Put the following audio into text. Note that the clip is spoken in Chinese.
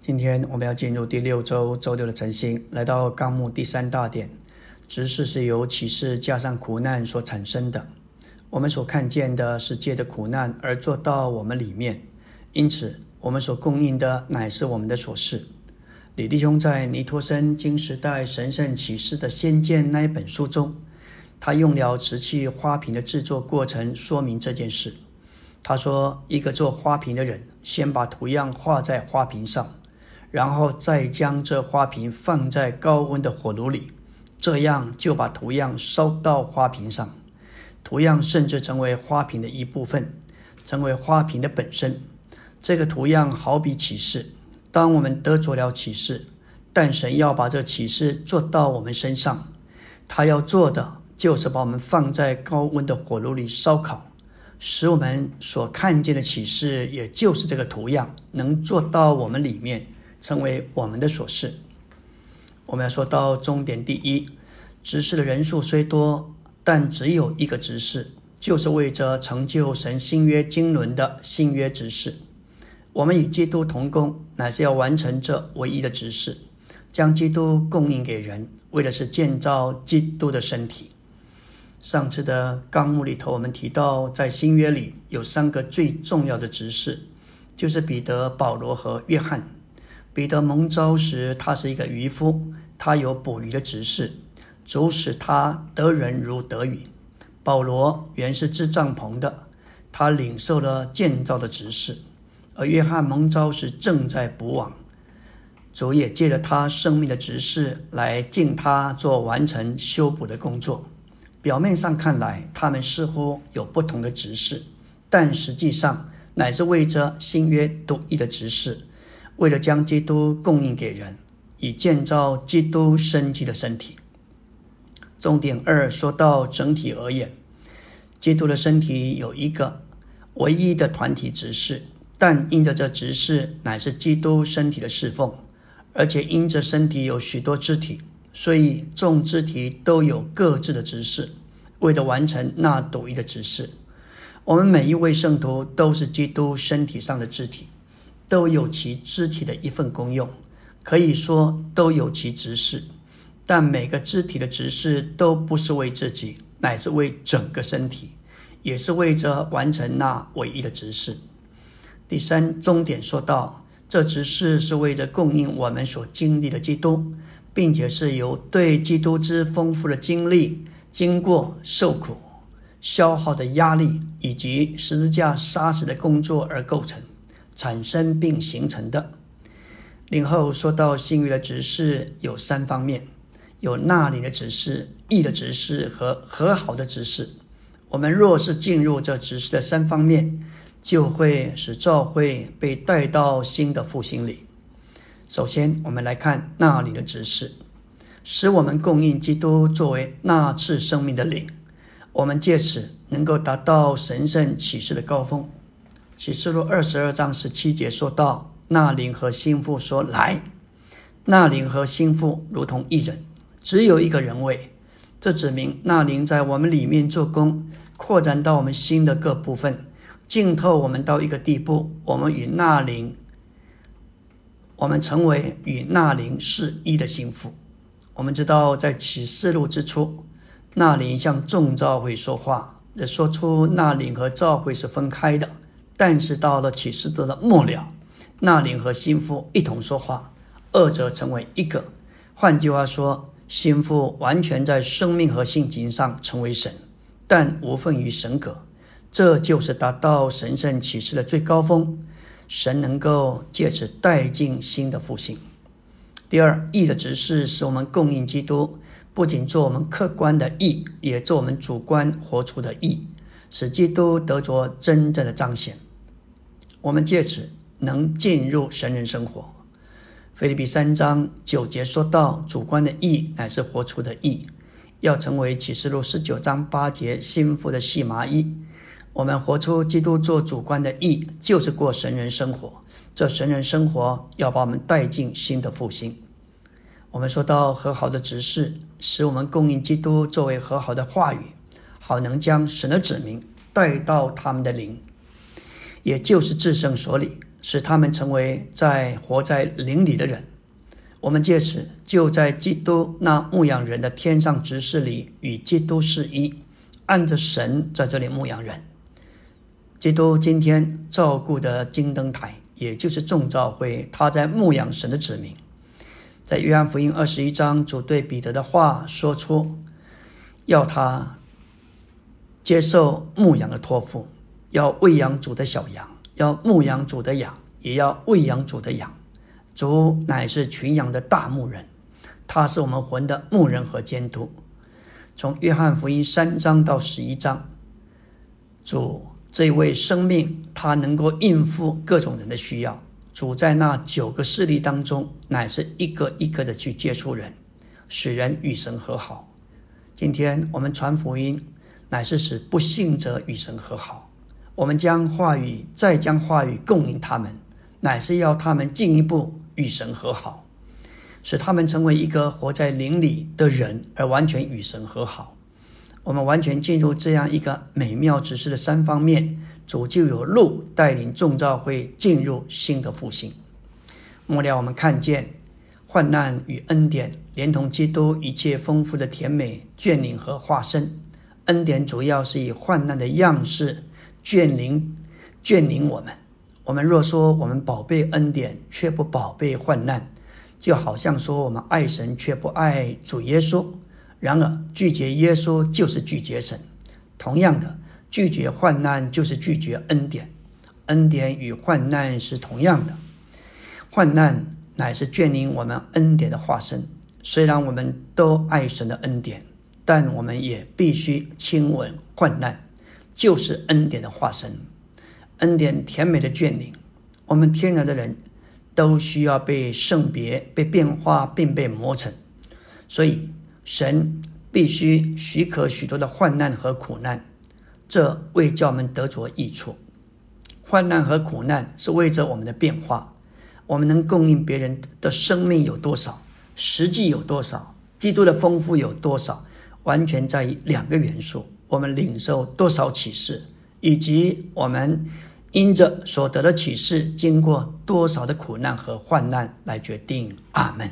今天我们要进入第六周周六的晨星，来到纲目第三大点，执事是由启示加上苦难所产生的。我们所看见的是借着苦难而做到我们里面，因此我们所供应的乃是我们的所事。李弟兄在尼托森经时代神圣启示的先见那一本书中，他用了瓷器花瓶的制作过程说明这件事。他说：“一个做花瓶的人，先把图样画在花瓶上。”然后再将这花瓶放在高温的火炉里，这样就把图样烧到花瓶上，图样甚至成为花瓶的一部分，成为花瓶的本身。这个图样好比启示，当我们得着了启示，但神要把这启示做到我们身上，他要做的就是把我们放在高温的火炉里烧烤，使我们所看见的启示，也就是这个图样，能做到我们里面。成为我们的所事。我们要说到终点，第一，执事的人数虽多，但只有一个执事，就是为着成就神新约经纶的新约执事。我们与基督同工，乃是要完成这唯一的执事，将基督供应给人，为的是建造基督的身体。上次的纲目里头，我们提到，在新约里有三个最重要的执事，就是彼得、保罗和约翰。彼得蒙召时，他是一个渔夫，他有捕鱼的执事，主使他得人如得鱼。保罗原是制帐篷的，他领受了建造的执事。而约翰蒙召时正在捕网，主也借着他生命的执事来敬他做完成修补的工作。表面上看来，他们似乎有不同的执事，但实际上乃是为着新约独一的执事。为了将基督供应给人，以建造基督生机的身体。重点二说到整体而言，基督的身体有一个唯一的团体执事，但因着这执事乃是基督身体的侍奉，而且因着身体有许多肢体，所以众肢体都有各自的执事，为了完成那独一的执事。我们每一位圣徒都是基督身体上的肢体。都有其肢体的一份功用，可以说都有其职事，但每个肢体的职事都不是为自己，乃是为整个身体，也是为着完成那唯一的职事。第三终点说到，这职事是为着供应我们所经历的基督，并且是由对基督之丰富的经历，经过受苦、消耗的压力以及十字架杀死的工作而构成。产生并形成的。另后说到新约的指示有三方面：有那里的指示、义的指示和和好的指示。我们若是进入这指示的三方面，就会使教会被带到新的复兴里。首先，我们来看那里的指示，使我们供应基督作为那次生命的灵，我们借此能够达到神圣启示的高峰。启示录二十二章十七节说到：“那灵和心腹说来，那灵和心腹如同一人，只有一个人位。这指明那灵在我们里面做工，扩展到我们心的各部分，浸透我们到一个地步，我们与那灵，我们成为与那灵是一的心腹。我们知道，在启示录之初，那灵向众召会说话，说出那灵和召会是分开的。”但是到了启示录的末了，那灵和心腹一同说话，二者成为一个。换句话说，心腹完全在生命和性情上成为神，但无份于神格。这就是达到神圣启示的最高峰。神能够借此带进新的复兴。第二，义的指示使我们供应基督，不仅做我们客观的义，也做我们主观活出的义，使基督得着真正的彰显。我们借此能进入神人生活。菲律比三章九节说到，主观的义乃是活出的义，要成为启示录十九章八节心腹的细麻衣。我们活出基督做主观的义，就是过神人生活。这神人生活要把我们带进新的复兴。我们说到和好的指示，使我们供应基督作为和好的话语，好能将神的子民带到他们的灵。也就是至圣所里，使他们成为在活在灵里的人。我们借此就在基督那牧养人的天上执事里与基督是一，按着神在这里牧养人。基督今天照顾的金灯台，也就是众召会，他在牧养神的子民。在约翰福音二十一章，主对彼得的话说出，要他接受牧羊的托付，要喂养主的小羊，要牧养主的羊，也要喂养主的羊。主乃是群羊的大牧人，他是我们魂的牧人和监督。从约翰福音三章到十一章，主。这位生命，他能够应付各种人的需要。主在那九个势力当中，乃是一个一个的去接触人，使人与神和好。今天我们传福音，乃是使不信者与神和好。我们将话语，再将话语供应他们，乃是要他们进一步与神和好，使他们成为一个活在灵里的人，而完全与神和好。我们完全进入这样一个美妙指示的三方面，主就有路带领众召会进入新的复兴。末了，我们看见患难与恩典，连同基督一切丰富的甜美眷领和化身。恩典主要是以患难的样式眷领眷领我们。我们若说我们宝贝恩典，却不宝贝患难，就好像说我们爱神却不爱主耶稣。然而，拒绝耶稣就是拒绝神。同样的，拒绝患难就是拒绝恩典。恩典与患难是同样的。患难乃是眷领我们恩典的化身。虽然我们都爱神的恩典，但我们也必须亲吻患难，就是恩典的化身。恩典甜美的眷领，我们天然的人都需要被圣别、被变化，并被磨成。所以。神必须许可许多的患难和苦难，这为叫我们得着益处。患难和苦难是为着我们的变化。我们能供应别人的生命有多少，实际有多少，基督的丰富有多少，完全在于两个元素：我们领受多少启示，以及我们因着所得的启示，经过多少的苦难和患难来决定。阿门。